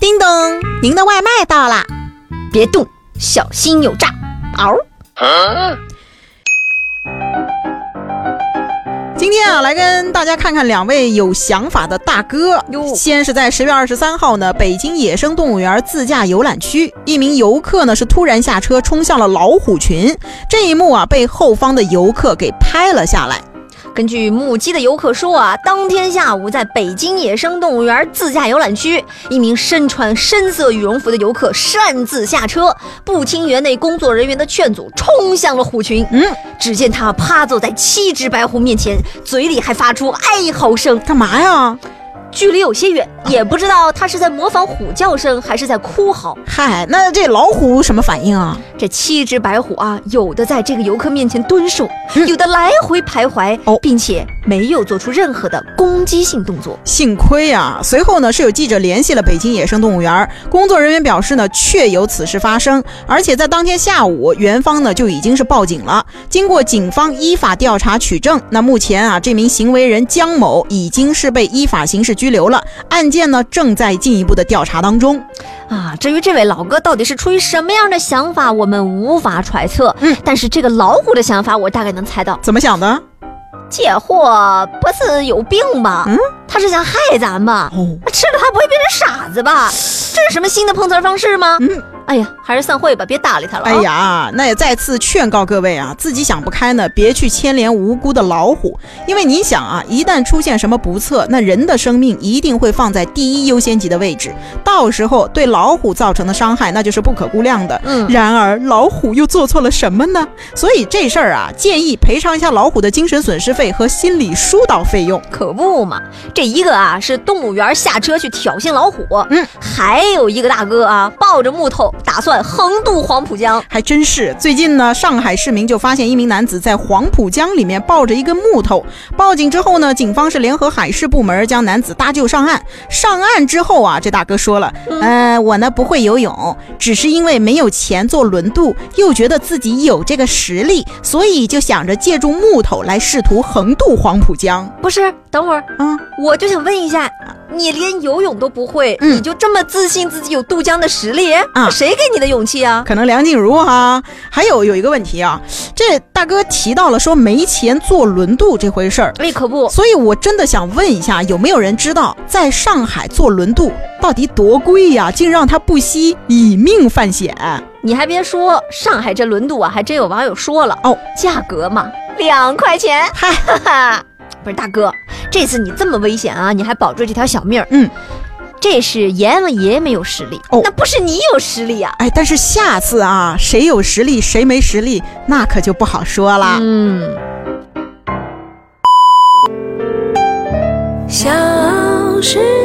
叮咚，您的外卖到啦！别动，小心有诈！嗷！今天啊，来跟大家看看两位有想法的大哥。哟先是在十月二十三号呢，北京野生动物园自驾游览区，一名游客呢是突然下车冲向了老虎群，这一幕啊被后方的游客给拍了下来。根据目击的游客说啊，当天下午在北京野生动物园自驾游览区，一名身穿深色羽绒服的游客擅自下车，不听园内工作人员的劝阻，冲向了虎群。嗯，只见他趴坐在七只白虎面前，嘴里还发出哀嚎声，干嘛呀？距离有些远，也不知道他是在模仿虎叫声，还是在哭嚎。嗨，那这老虎什么反应啊？这七只白虎啊，有的在这个游客面前蹲守，有的来回徘徊，哦并且没有做出任何的攻击性动作。幸亏啊！随后呢，是有记者联系了北京野生动物园，工作人员表示呢，确有此事发生，而且在当天下午，园方呢就已经是报警了。经过警方依法调查取证，那目前啊，这名行为人江某已经是被依法刑事拘留了，案件呢正在进一步的调查当中。啊，至于这位老哥到底是出于什么样的想法，我们无法揣测。嗯，但是这个老虎的想法，我大概能猜到。怎么想的？这货不是有病吧？嗯，他是想害咱吧？哦，吃了他不会变成傻子吧？这是什么新的碰瓷儿方式吗？嗯，哎呀，还是散会吧，别搭理他了、啊。哎，呀，那也再次劝告各位啊，自己想不开呢，别去牵连无辜的老虎，因为你想啊，一旦出现什么不测，那人的生命一定会放在第一优先级的位置，到时候对老虎造成的伤害那就是不可估量的。嗯然而老虎又做错了什么呢？所以这事儿啊，建议赔偿一下老虎的精神损失费和心理疏导费用。可不嘛，这一个啊是动物园下车去挑衅老虎，嗯，还有一个大哥啊抱着木头打算横渡黄浦江。还真是，最近呢，上海市民就发现一名男子在黄浦江里面抱着一根木头。报警之后呢，警方是联合海事部门将男子搭救上岸。上岸之后啊，这大哥说了，呃，我呢不会游泳，只是因为没有钱做轮渡，又觉得自己有这个实力，所以就想着借助木头来试图横渡黄浦江。不是，等会儿啊，我就想问一下，你连游泳都不会，嗯你就这么自信自己有渡江的实力？啊谁给你的勇气啊？可能梁静茹哈，还有有一个问题啊，这大哥提到了说没钱坐轮渡这回事儿。哎，可不，所以，我真的想问一下，有没有人知道，在上海坐轮渡到底多贵呀？竟让他不惜以命犯险。你还别说，上海这轮渡啊，还真有网友说了哦，价格嘛，两块钱。嗨，哈哈，不是大哥，这次你这么危险啊，你还保住这条小命儿，嗯，这是阎王爷没有实力，哦那不是你有实力啊。哎，但是下次啊，谁有实力，谁没实力，那可就不好说了。嗯，小时